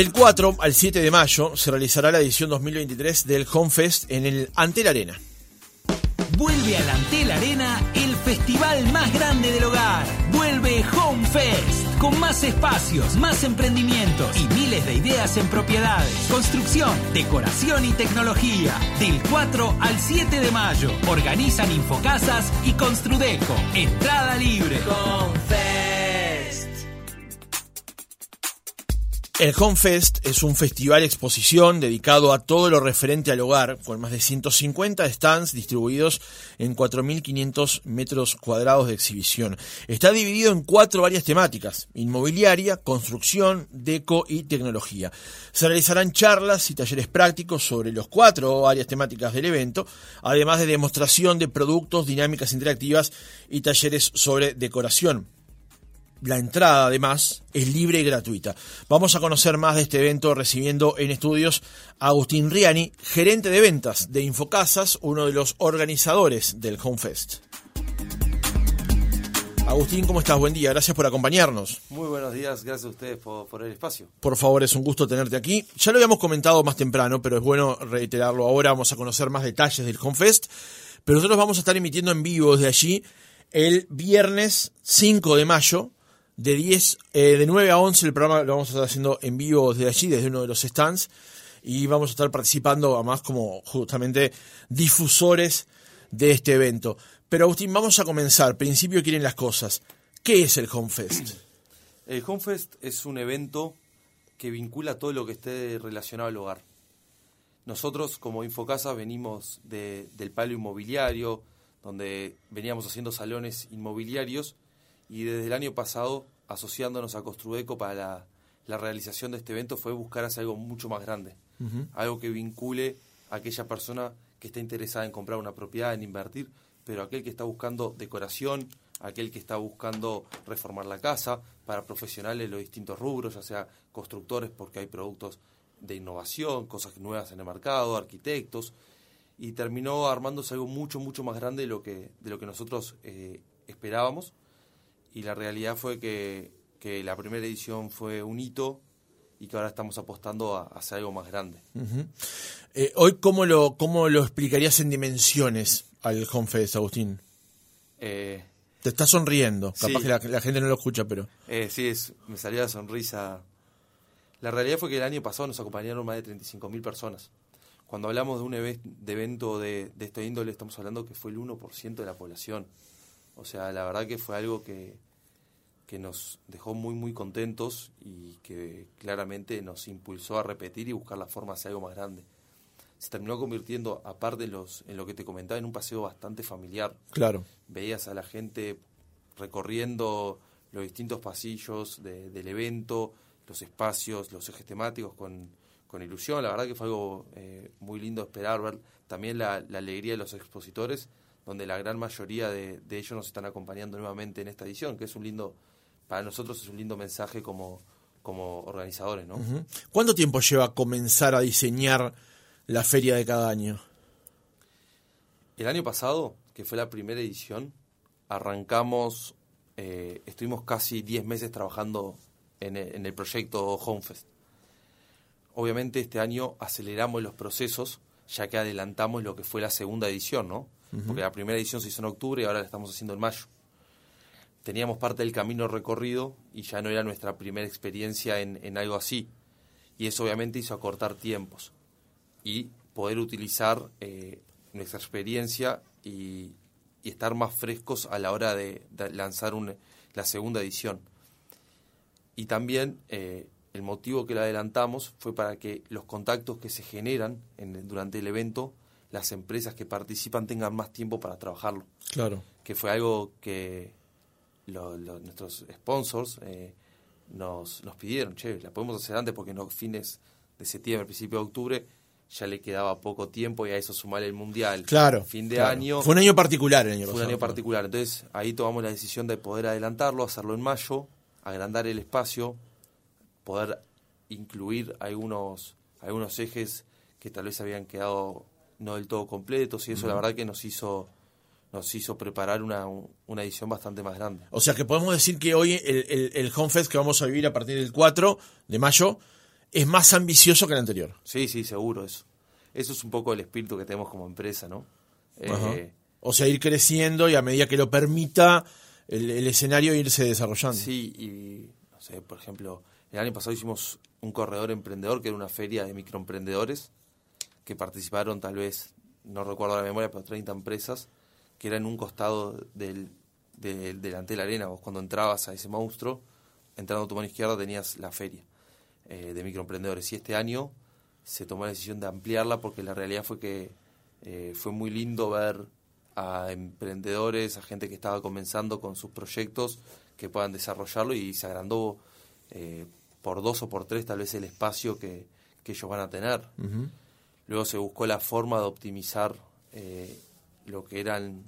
Del 4 al 7 de mayo se realizará la edición 2023 del Home Fest en el Antel Arena. Vuelve al Antel Arena el festival más grande del hogar. Vuelve Home Fest. Con más espacios, más emprendimientos y miles de ideas en propiedades, construcción, decoración y tecnología. Del 4 al 7 de mayo. Organizan Infocasas y Construdeco. Entrada libre. Home El Home Fest es un festival exposición dedicado a todo lo referente al hogar, con más de 150 stands distribuidos en 4.500 metros cuadrados de exhibición. Está dividido en cuatro áreas temáticas, inmobiliaria, construcción, deco y tecnología. Se realizarán charlas y talleres prácticos sobre los cuatro áreas temáticas del evento, además de demostración de productos, dinámicas interactivas y talleres sobre decoración. La entrada, además, es libre y gratuita. Vamos a conocer más de este evento recibiendo en estudios a Agustín Riani, gerente de ventas de Infocasas, uno de los organizadores del Home Fest. Agustín, ¿cómo estás? Buen día, gracias por acompañarnos. Muy buenos días, gracias a ustedes por, por, el espacio. Por favor, es un gusto tenerte aquí. Ya lo habíamos comentado más temprano, pero es bueno reiterarlo ahora. Vamos a conocer más detalles del Home Fest. Pero nosotros vamos a estar emitiendo en vivo desde allí el viernes 5 de mayo de 10, eh, de 9 a 11 el programa lo vamos a estar haciendo en vivo desde allí, desde uno de los stands, y vamos a estar participando además como justamente difusores de este evento. Pero Agustín, vamos a comenzar. Principio quieren las cosas. ¿Qué es el Home Fest? El Home Fest es un evento que vincula todo lo que esté relacionado al hogar. Nosotros como Infocasa venimos de, del palo inmobiliario, donde veníamos haciendo salones inmobiliarios y desde el año pasado, asociándonos a Construdeco para la, la realización de este evento, fue buscar hacer algo mucho más grande, uh -huh. algo que vincule a aquella persona que está interesada en comprar una propiedad, en invertir, pero aquel que está buscando decoración, aquel que está buscando reformar la casa, para profesionales de los distintos rubros, ya sea constructores porque hay productos de innovación, cosas nuevas en el mercado, arquitectos, y terminó armándose algo mucho, mucho más grande de lo que, de lo que nosotros eh, esperábamos y la realidad fue que, que, la primera edición fue un hito y que ahora estamos apostando a, a hacer algo más grande. Uh -huh. eh, hoy, ¿cómo lo, ¿cómo lo explicarías en dimensiones al Home Fest, Agustín? Eh, Te estás sonriendo, capaz sí. que la, la, gente no lo escucha, pero... Eh, sí, es, me salió la sonrisa. La realidad fue que el año pasado nos acompañaron más de 35.000 personas. Cuando hablamos de un evento de, de esta índole, estamos hablando que fue el 1% de la población. O sea, la verdad que fue algo que, que nos dejó muy, muy contentos y que claramente nos impulsó a repetir y buscar la forma de hacer algo más grande. Se terminó convirtiendo, aparte de los, en lo que te comentaba, en un paseo bastante familiar. Claro. Veías a la gente recorriendo los distintos pasillos de, del evento, los espacios, los ejes temáticos con, con ilusión. La verdad que fue algo eh, muy lindo esperar, ver también la, la alegría de los expositores donde la gran mayoría de, de, ellos nos están acompañando nuevamente en esta edición, que es un lindo, para nosotros es un lindo mensaje como, como organizadores. ¿no? ¿Cuánto tiempo lleva comenzar a diseñar la feria de cada año? El año pasado, que fue la primera edición, arrancamos, eh, estuvimos casi 10 meses trabajando en el, en el proyecto Homefest. Obviamente este año aceleramos los procesos, ya que adelantamos lo que fue la segunda edición, ¿no? Porque la primera edición se hizo en octubre y ahora la estamos haciendo en mayo. Teníamos parte del camino recorrido y ya no era nuestra primera experiencia en, algo así. Y eso obviamente hizo acortar tiempos y poder utilizar eh, nuestra experiencia y, estar más frescos a la hora de, de lanzar un, la segunda edición. Y también eh, el motivo que la adelantamos fue para que los contactos que se generan en, durante el evento las empresas que participan tengan más tiempo para trabajarlo. Claro. Que fue algo que lo, lo, nuestros sponsors eh, nos, nos pidieron, che, la podemos hacer antes porque en fines de septiembre, principio de octubre, ya le quedaba poco tiempo y a eso sumar el mundial. Claro. Fin de claro. año. Fue un año particular el año Fue un año particular. Entonces ahí tomamos la decisión de poder adelantarlo, hacerlo en mayo, agrandar el espacio, poder incluir algunos, algunos ejes que tal vez habían quedado no del todo completos y eso uh -huh. la verdad que nos hizo nos hizo preparar una, una edición bastante más grande. O sea que podemos decir que hoy el, el, el Home Fest que vamos a vivir a partir del 4 de mayo es más ambicioso que el anterior. Sí, sí, seguro eso. Eso es un poco el espíritu que tenemos como empresa, ¿no? Eh, o sea, ir creciendo y a medida que lo permita el, escenario irse desarrollando. Sí, y no sé, por ejemplo, el año pasado hicimos un corredor emprendedor que era una feria de microemprendedores que participaron tal vez, no recuerdo la memoria, pero 30 empresas, que era en un costado del, del delante de la arena. Vos cuando entrabas a ese monstruo, entrando a tu mano izquierda tenías la feria eh, de microemprendedores. Y este año se tomó la decisión de ampliarla porque la realidad fue que eh, fue muy lindo ver a emprendedores, a gente que estaba comenzando con sus proyectos, que puedan desarrollarlo y se agrandó eh, por dos o por tres tal vez el espacio que, ellos van a tener. Luego se buscó la forma de optimizar eh, lo que eran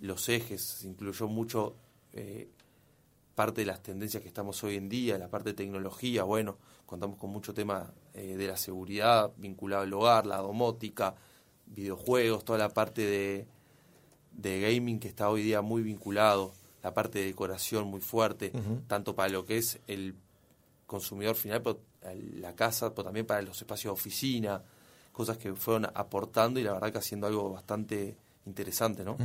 los ejes, se incluyó mucho eh, parte de las tendencias que estamos hoy en día, la parte de tecnología, bueno, contamos con mucho tema de la seguridad vinculado al hogar, la domótica, videojuegos, toda la parte de, de gaming que está hoy día muy vinculado, la parte de decoración muy fuerte, tanto para lo que es el consumidor final, la casa, pero también para los espacios de oficina, cosas que fueron aportando y la verdad que haciendo algo bastante interesante, ¿no?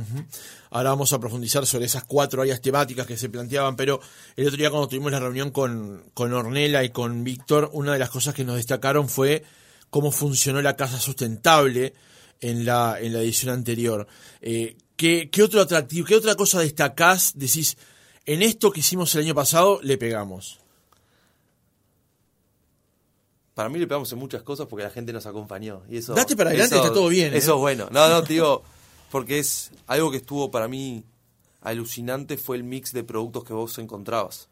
Ahora vamos a profundizar sobre esas cuatro áreas temáticas que se planteaban, pero el otro día cuando tuvimos la reunión con, con Ornella y con Víctor, una de las cosas que nos destacaron fue cómo funcionó la casa sustentable en la, en la edición anterior. Eh, ¿qué, ¿Qué otro atractivo, qué otra cosa destacás? Decís, en esto que hicimos el año pasado le pegamos. Para mí le pegamos en muchas cosas porque la gente nos acompañó. Y eso, Date para adelante, está todo bien. ¿eh? Eso es bueno. No, no, digo, porque es algo que estuvo para mí alucinante fue el mix de productos que vos encontrabas.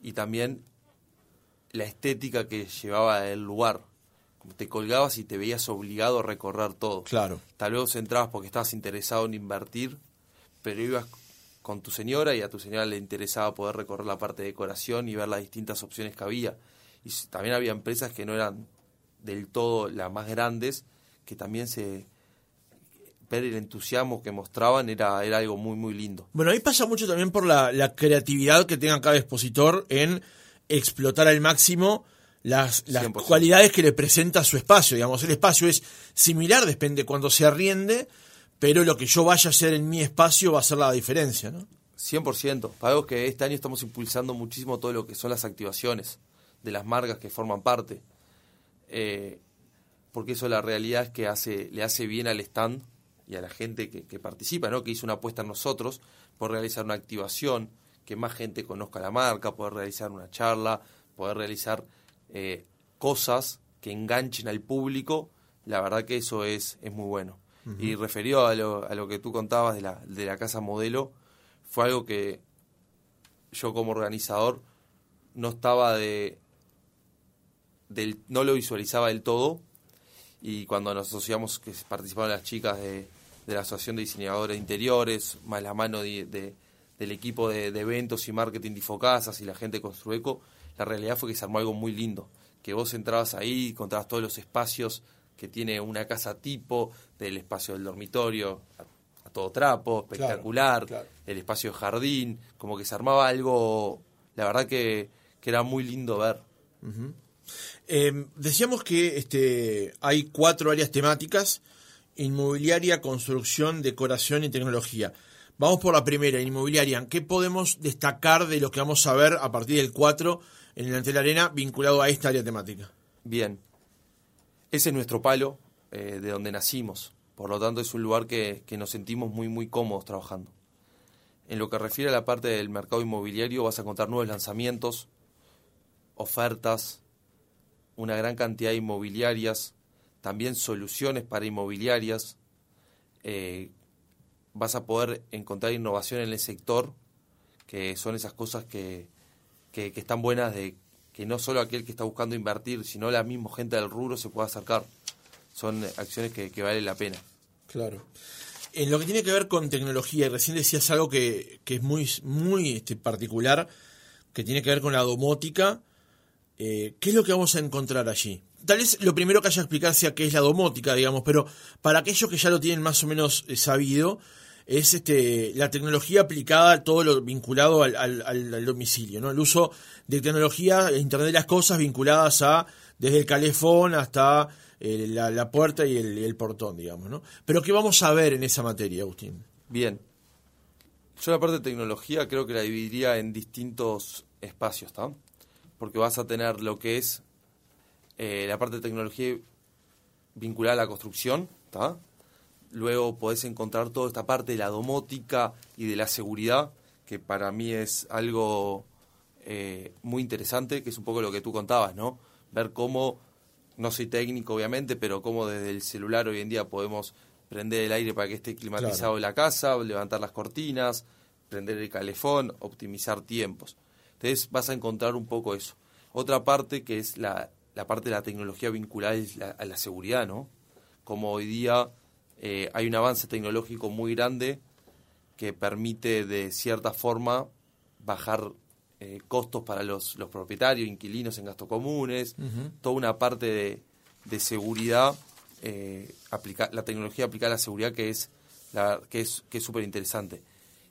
Y también la estética que llevaba el lugar. Te colgabas y te veías obligado a recorrer todo. Claro. Tal vez entrabas porque estabas interesado en invertir, pero ibas con tu señora y a tu señora le interesaba poder recorrer la parte de decoración y ver las distintas opciones que había y también había empresas que no eran del todo las más grandes, que también se ver el entusiasmo que mostraban era, era algo muy, muy lindo. Bueno, ahí pasa mucho también por la, creatividad que tenga cada expositor en explotar al máximo las, las cualidades que le presenta su espacio. Digamos, el espacio es similar, depende cuando se arriende, pero lo que yo vaya a hacer en mi espacio va a ser la diferencia, ¿no? 100%. Para que este año estamos impulsando muchísimo todo lo que son las activaciones de las marcas que forman parte. Eh, porque eso la realidad es que hace, le hace bien al stand y a la gente que, participa, ¿no? que hizo una apuesta en nosotros por realizar una activación, que más gente conozca la marca, poder realizar una charla, poder realizar eh, cosas que enganchen al público, la verdad que eso es, es muy bueno. Y referido a lo, a lo que tú contabas de la, de la casa modelo, fue algo que yo como organizador no estaba de, no lo visualizaba del todo. Y cuando nos asociamos que participaron las chicas de, la Asociación de Diseñadores de Interiores, más la mano de, del equipo de, eventos y marketing de Infocasas y la gente de Construeco, la realidad fue que se armó algo muy lindo, que vos entrabas ahí, encontrabas todos los espacios que tiene una casa tipo, del espacio del dormitorio, a, todo trapo, espectacular, el espacio de jardín, como que se armaba algo, la verdad que, era muy lindo ver. Em, decíamos que este, hay cuatro áreas temáticas, inmobiliaria, construcción, decoración y tecnología. Vamos por la primera, inmobiliaria. ¿Qué podemos destacar de lo que vamos a ver a partir del 4 en el Antel Arena vinculado a esta área temática? Bien, ese es nuestro palo eh, de donde nacimos. Por lo tanto, es un lugar que, que nos sentimos muy, muy cómodos trabajando. En lo que refiere a la parte del mercado inmobiliario, vas a encontrar nuevos lanzamientos, ofertas, una gran cantidad de inmobiliarias, también soluciones para inmobiliarias. Eh, vas a poder encontrar innovación en el sector, que son esas cosas que, que, están buenas de que no solo aquel que está buscando invertir, sino la misma gente del rubro se pueda acercar. Son acciones que, que valen la pena. Claro. En lo que tiene que ver con tecnología, y recién decías algo que, que es muy, muy este, particular, que tiene que ver con la domótica eh, ¿qué es lo que vamos a encontrar allí? Tal vez lo primero que haya que explicar sea qué es la domótica, digamos, pero para aquellos que ya lo tienen más o menos eh, sabido, es este, la tecnología aplicada a todo lo vinculado al, domicilio, ¿no? El uso de tecnología, Internet de las cosas vinculadas a desde el calefón hasta eh, la, puerta y el, portón, digamos, ¿no? Pero ¿qué vamos a ver en esa materia, Agustín? Bien. Yo la parte de tecnología creo que la dividiría en distintos espacios, ¿está? Porque vas a tener lo que es eh, la parte de tecnología vinculada a la construcción, ¿está? Luego podés encontrar toda esta parte de la domótica y de la seguridad, que para mí es algo eh, muy interesante, que es un poco lo que tú contabas, ¿no? Ver cómo, no soy técnico obviamente, pero cómo desde el celular hoy en día podemos prender el aire para que esté climatizado la casa, levantar las cortinas, prender el calefón, optimizar tiempos. Entonces vas a encontrar un poco eso. Otra parte que es la, la parte de la tecnología vinculada a la seguridad, ¿no? Como hoy día eh, hay un avance tecnológico muy grande que permite de cierta forma bajar eh, costos para los, los, propietarios, inquilinos en gastos comunes, toda una parte de, de seguridad, eh, la tecnología aplicada a la seguridad que es la, que es que es súper interesante.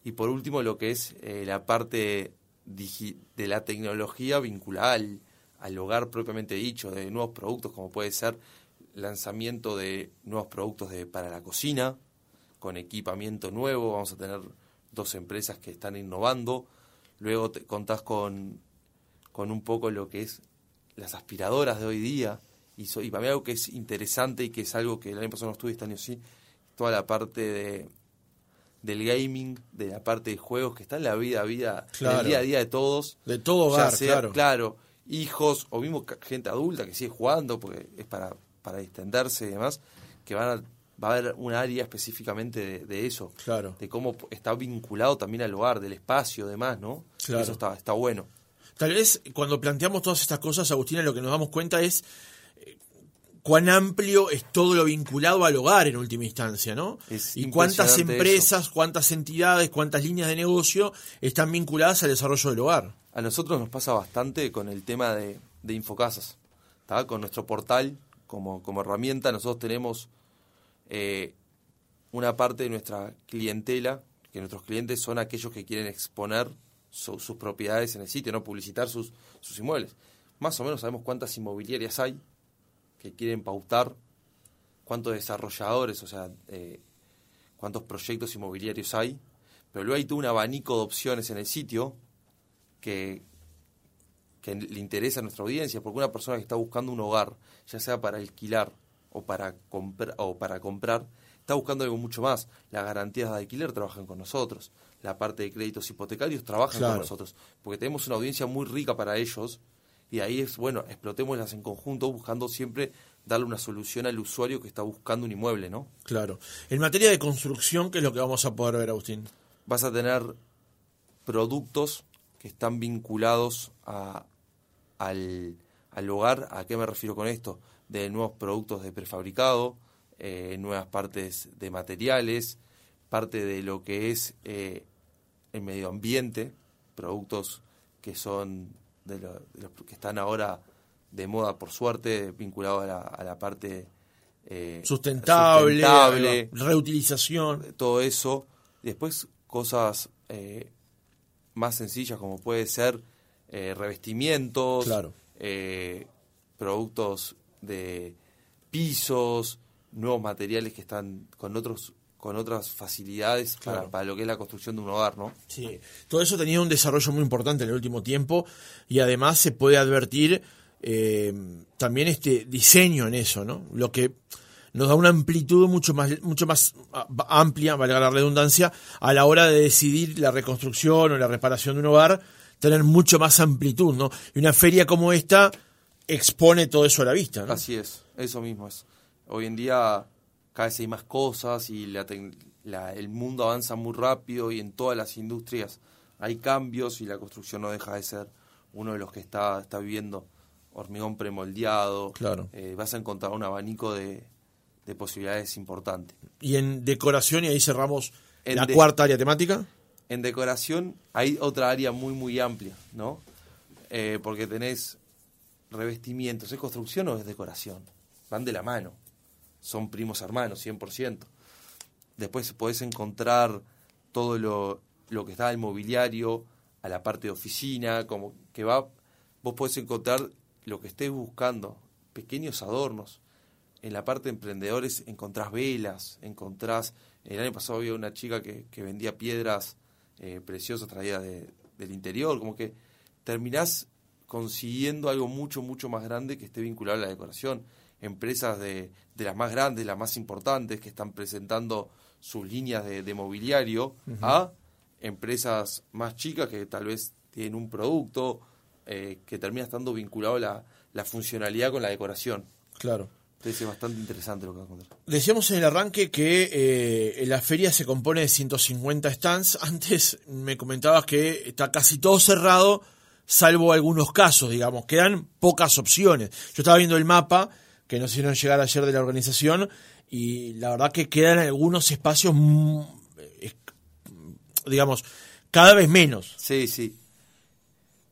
Y por último lo que es la parte de la tecnología vinculada al, al hogar propiamente dicho, de nuevos productos como puede ser lanzamiento de nuevos productos de, para la cocina, con equipamiento nuevo, vamos a tener dos empresas que están innovando, luego te contás con, con un poco lo que es las aspiradoras de hoy día, y, y para mí algo que es interesante y que es algo que el año pasado no estuve, este año sí, toda la parte de del gaming, de la parte de juegos que está en la vida, vida el día a día de todos. De todo hogar, claro. Claro, hijos o mismo gente adulta que sigue jugando, porque es para para distenderse y demás, que van a, va a haber un área específicamente de, eso, claro. de cómo está vinculado también al hogar, del espacio, demás, ¿no? Claro. Eso está, está bueno. Tal vez cuando planteamos todas estas cosas, Agustina, lo que nos damos cuenta es cuán amplio es todo lo vinculado al hogar en última instancia, ¿no? y cuántas empresas, cuántas entidades, cuántas líneas de negocio están vinculadas al desarrollo del hogar. A nosotros nos pasa bastante con el tema de, de Infocasas, ¿está? con nuestro portal como, como herramienta. Nosotros tenemos eh, una parte de nuestra clientela, que nuestros clientes son aquellos que quieren exponer sus propiedades en el sitio, no publicitar sus, sus inmuebles. Más o menos sabemos cuántas inmobiliarias hay que quieren pautar, cuántos desarrolladores, o sea, eh, cuántos proyectos inmobiliarios hay, pero luego hay todo un abanico de opciones en el sitio que, que le interesa a nuestra audiencia, porque una persona que está buscando un hogar, ya sea para alquilar o para, comprar o para comprar, está buscando algo mucho más. Las garantías de alquiler trabajan con nosotros, la parte de créditos hipotecarios trabajan con nosotros, porque tenemos una audiencia muy rica para ellos y ahí es, bueno, explotémoslas en conjunto buscando siempre darle una solución al usuario que está buscando un inmueble, ¿no? Claro. En materia de construcción, ¿qué es lo que vamos a poder ver, Agustín? Vas a tener productos que están vinculados a, al, hogar. ¿A qué me refiero con esto? De nuevos productos de prefabricado, eh, nuevas partes de materiales, parte de lo que es eh, el medio ambiente, productos que son de, los que están ahora de moda por suerte, vinculados a la, parte eh, sustentable, reutilización. Todo eso. Después cosas más sencillas como puede ser eh, revestimientos, eh, productos de pisos, nuevos materiales que están con otros con otras facilidades para, lo que es la construcción de un hogar, ¿no? Sí, todo eso tenía un desarrollo muy importante en el último tiempo y además se puede advertir eh, también este diseño en eso, ¿no? Lo que nos da una amplitud mucho más, mucho más amplia, valga la redundancia, a la hora de decidir la reconstrucción o la reparación de un hogar tener mucho más amplitud, ¿no? Y una feria como esta expone todo eso a la vista, ¿no? Así es, eso mismo es. Hoy en día cada vez hay más cosas y la, el mundo avanza muy rápido y en todas las industrias hay cambios y la construcción no deja de ser uno de los que está, está viviendo hormigón premoldeado. Claro. Eh, vas a encontrar un abanico de, posibilidades importantes. Y en decoración, y ahí cerramos la cuarta área temática en decoración hay otra área muy, muy amplia, ¿no? Eh, porque tenés revestimientos. ¿Es construcción o es decoración? Van de la mano. Son primos hermanos, 100%. después podés encontrar todo lo, lo que está el mobiliario, a la parte de oficina, como que va, vos podés encontrar lo que estés buscando, pequeños adornos. En la parte de emprendedores encontrás velas, encontrás, el año pasado había una chica que, que vendía piedras eh, preciosas traídas de, del interior, como que terminás consiguiendo algo mucho, mucho más grande que esté vinculado a la decoración. Empresas de, de las más grandes, las más importantes, que están presentando sus líneas de, mobiliario a empresas más chicas que tal vez tienen un producto eh, que termina estando vinculado la, la funcionalidad con la decoración. Claro. Entonces es bastante interesante lo que va a contar. Decíamos en el arranque que eh, la feria se compone de 150 stands. Antes me comentabas que está casi todo cerrado, salvo algunos casos, digamos. Quedan pocas opciones. Yo estaba viendo el mapa que nos hicieron llegar ayer de la organización y la verdad que quedan algunos espacios, mm, digamos, cada vez menos. Sí, sí.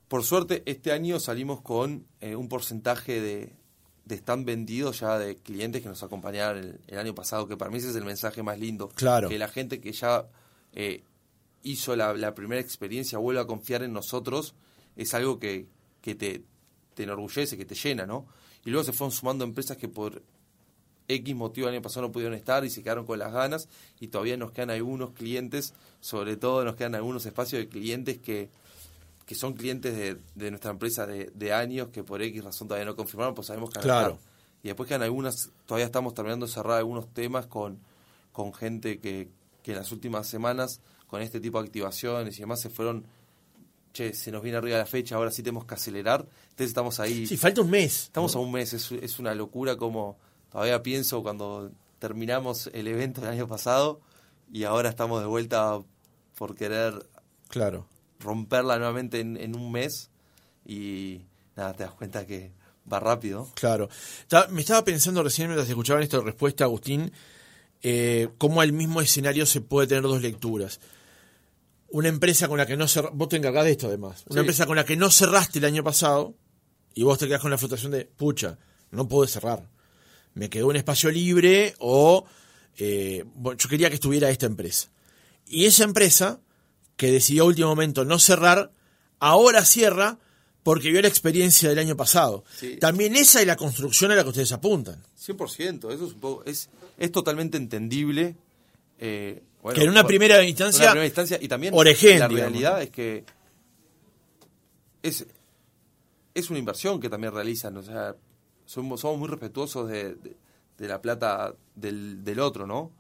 Por suerte, este año salimos con eh, un porcentaje de, de stand vendidos ya de clientes que nos acompañaron el, año pasado, que para mí ese es el mensaje más lindo. Claro. Que la gente que ya eh, hizo la, la, primera experiencia vuelva a confiar en nosotros, es algo que, que te, te enorgullece, que te llena, ¿no? Y luego se fueron sumando empresas que por X motivo el año pasado no pudieron estar y se quedaron con las ganas y todavía nos quedan algunos clientes, sobre todo nos quedan algunos espacios de clientes que, que son clientes de, de nuestra empresa de, de, años que por X razón todavía no confirmaron, pues sabemos que claro. Y después quedan algunas, todavía estamos terminando de cerrar algunos temas con, con gente que, que en las últimas semanas, con este tipo de activaciones y demás, se fueron che, se nos viene arriba la fecha, ahora sí tenemos que acelerar. Entonces estamos ahí. Sí, falta un mes. Estamos a un mes, es, es una locura como Todavía pienso cuando terminamos el evento del año pasado y ahora estamos de vuelta por querer claro. romperla nuevamente en, un mes y nada, te das cuenta que va rápido. Claro. Me estaba pensando recién mientras escuchaban esta respuesta, Agustín, eh, cómo al mismo escenario se puede tener dos lecturas. Una empresa con la que no cerraste, vos te encargás de esto además, una empresa con la que no cerraste el año pasado y vos te quedás con la frustración de, pucha, no puedo cerrar me quedó un espacio libre o eh, yo quería que estuviera esta empresa. Y esa empresa, que decidió a último momento no cerrar, ahora cierra porque vio la experiencia del año pasado. También esa es la construcción a la que ustedes apuntan. 100%, eso es, un poco, es, es totalmente entendible. Eh, que en una primera instancia, una primera instancia y también la realidad es que es, es una inversión que también realizan. O sea, somos, somos muy respetuosos de, de, la plata del, del, otro, ¿no?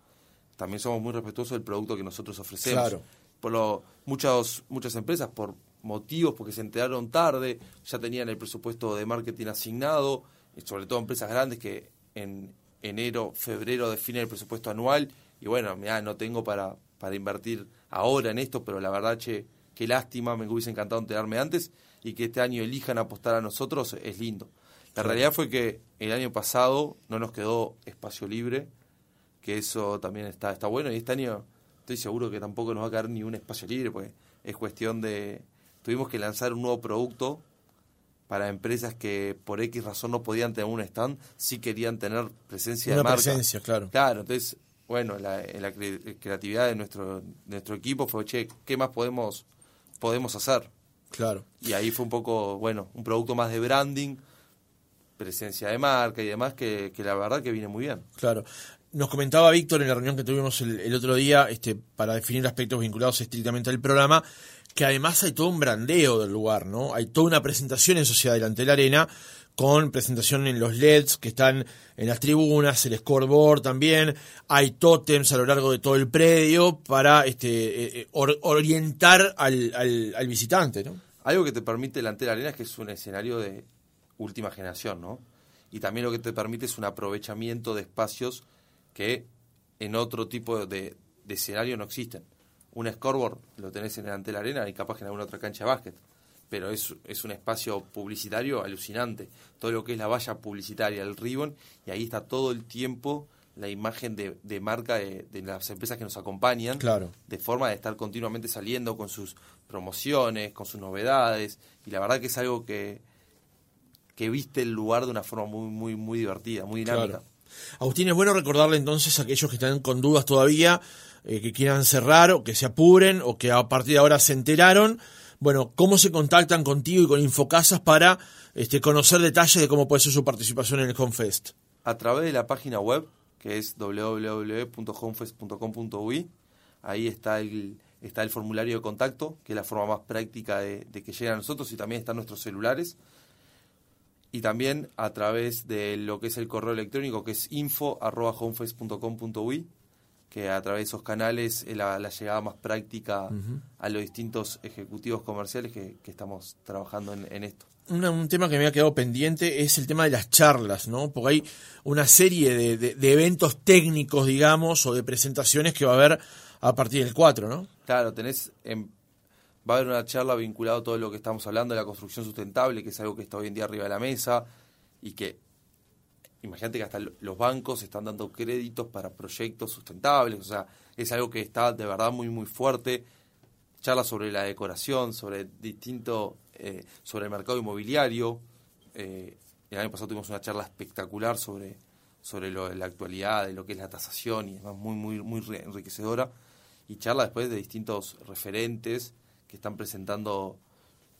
También somos muy respetuosos del producto que nosotros ofrecemos. Claro. Por lo, muchas, muchas empresas, por motivos, porque se enteraron tarde, ya tenían el presupuesto de marketing asignado, y sobre todo empresas grandes que en enero, febrero definen el presupuesto anual, y bueno, mira, no tengo para, para invertir ahora en esto, pero la verdad, che, qué lástima, me hubiese encantado enterarme antes, y que este año elijan apostar a nosotros es lindo. La realidad fue que el año pasado no nos quedó espacio libre, que eso también está, está bueno, y este año estoy seguro que tampoco nos va a quedar ni un espacio libre, pues es cuestión de... Tuvimos que lanzar un nuevo producto para empresas que por X razón no podían tener un stand, sí querían tener presencia de marca. presencia, claro. Claro, entonces, bueno, la, la creatividad de nuestro, de nuestro equipo fue, che, ¿qué más podemos, podemos hacer? Claro. Y ahí fue un poco, bueno, un producto más de branding, presencia de marca y demás, que, la verdad que viene muy bien. Claro. Nos comentaba Víctor en la reunión que tuvimos el, otro día, este, para definir aspectos vinculados estrictamente al programa, que además hay todo un brandeo del lugar, ¿no? Hay toda una presentación en Sociedad delante de la Arena, con presentación en los LEDs que están en las tribunas, el scoreboard también, hay tótems a lo largo de todo el predio para este, eh, eh, orientar al, al, al visitante, ¿no? Algo que te permite la arena es que es un escenario de última generación, ¿no? Y también lo que te permite es un aprovechamiento de espacios que en otro tipo de, escenario no existen. Un scoreboard lo tenés en la arena y capaz que en alguna otra cancha de básquet. Pero es, es un espacio publicitario alucinante. Todo lo que es la valla publicitaria, el ribbon, y ahí está todo el tiempo la imagen de, de marca de, de, las empresas que nos acompañan. Claro. De forma de estar continuamente saliendo con sus promociones, con sus novedades. Y la verdad que es algo que, que viste el lugar de una forma muy, muy, muy divertida, muy dinámica. Agustín, es bueno recordarle entonces a aquellos que están con dudas todavía, eh, que quieran cerrar o que se apuren o que a partir de ahora se enteraron, bueno, cómo se contactan contigo y con Infocasas para este, conocer detalles de cómo puede ser su participación en el Homefest. A través de la página web, que es www.homefest.com.uy, ahí está el, está el formulario de contacto, que es la forma más práctica de, que lleguen a nosotros y también están nuestros celulares. Y también a través de lo que es el correo electrónico, que es info.homefest.com.uy, que a través de esos canales es la, llegada más práctica a los distintos ejecutivos comerciales que, estamos trabajando en, esto. un tema que me ha quedado pendiente es el tema de las charlas, ¿no? Porque hay una serie de, de eventos técnicos, digamos, o de presentaciones que va a haber a partir del 4, ¿no? Claro, tenés va a haber una charla vinculada a todo lo que estamos hablando de la construcción sustentable, que es algo que está hoy en día arriba de la mesa y que imagínate que hasta los bancos están dando créditos para proyectos sustentables, o sea, es algo que está de verdad muy muy fuerte. Charla sobre la decoración, sobre distinto, eh, sobre el mercado inmobiliario. Eh, el año pasado tuvimos una charla espectacular sobre sobre la actualidad, de lo que es la tasación y es muy muy muy enriquecedora y charla después de distintos referentes que están presentando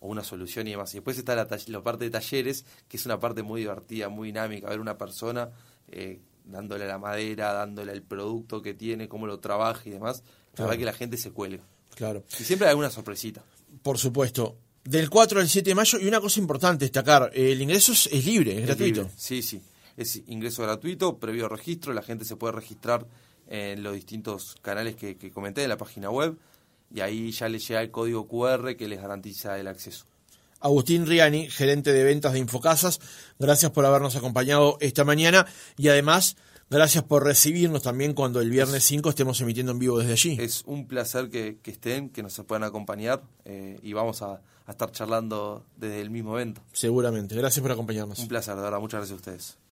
una solución y demás. Y después está la, la, parte de talleres, que es una parte muy divertida, muy dinámica, ver una persona eh, dándole la madera, dándole el producto que tiene, cómo lo trabaja y demás. La verdad que la gente se cuelga. Claro. Y siempre hay alguna sorpresita. Por supuesto. Del 4 al 7 de mayo, y una cosa importante destacar, el ingreso es, libre, es, gratuito. Sí, sí. Es ingreso gratuito, previo registro, la gente se puede registrar en los distintos canales que, comenté en la página web y ahí ya le llega el código QR que les garantiza el acceso. Agustín Riani, gerente de ventas de Infocasas, gracias por habernos acompañado esta mañana y además gracias por recibirnos también cuando el viernes 5 estemos emitiendo en vivo desde allí. Es un placer que, estén, que nos puedan acompañar eh, y vamos a, a estar charlando desde el mismo evento. Seguramente, gracias por acompañarnos. Un placer, de verdad, muchas gracias a ustedes.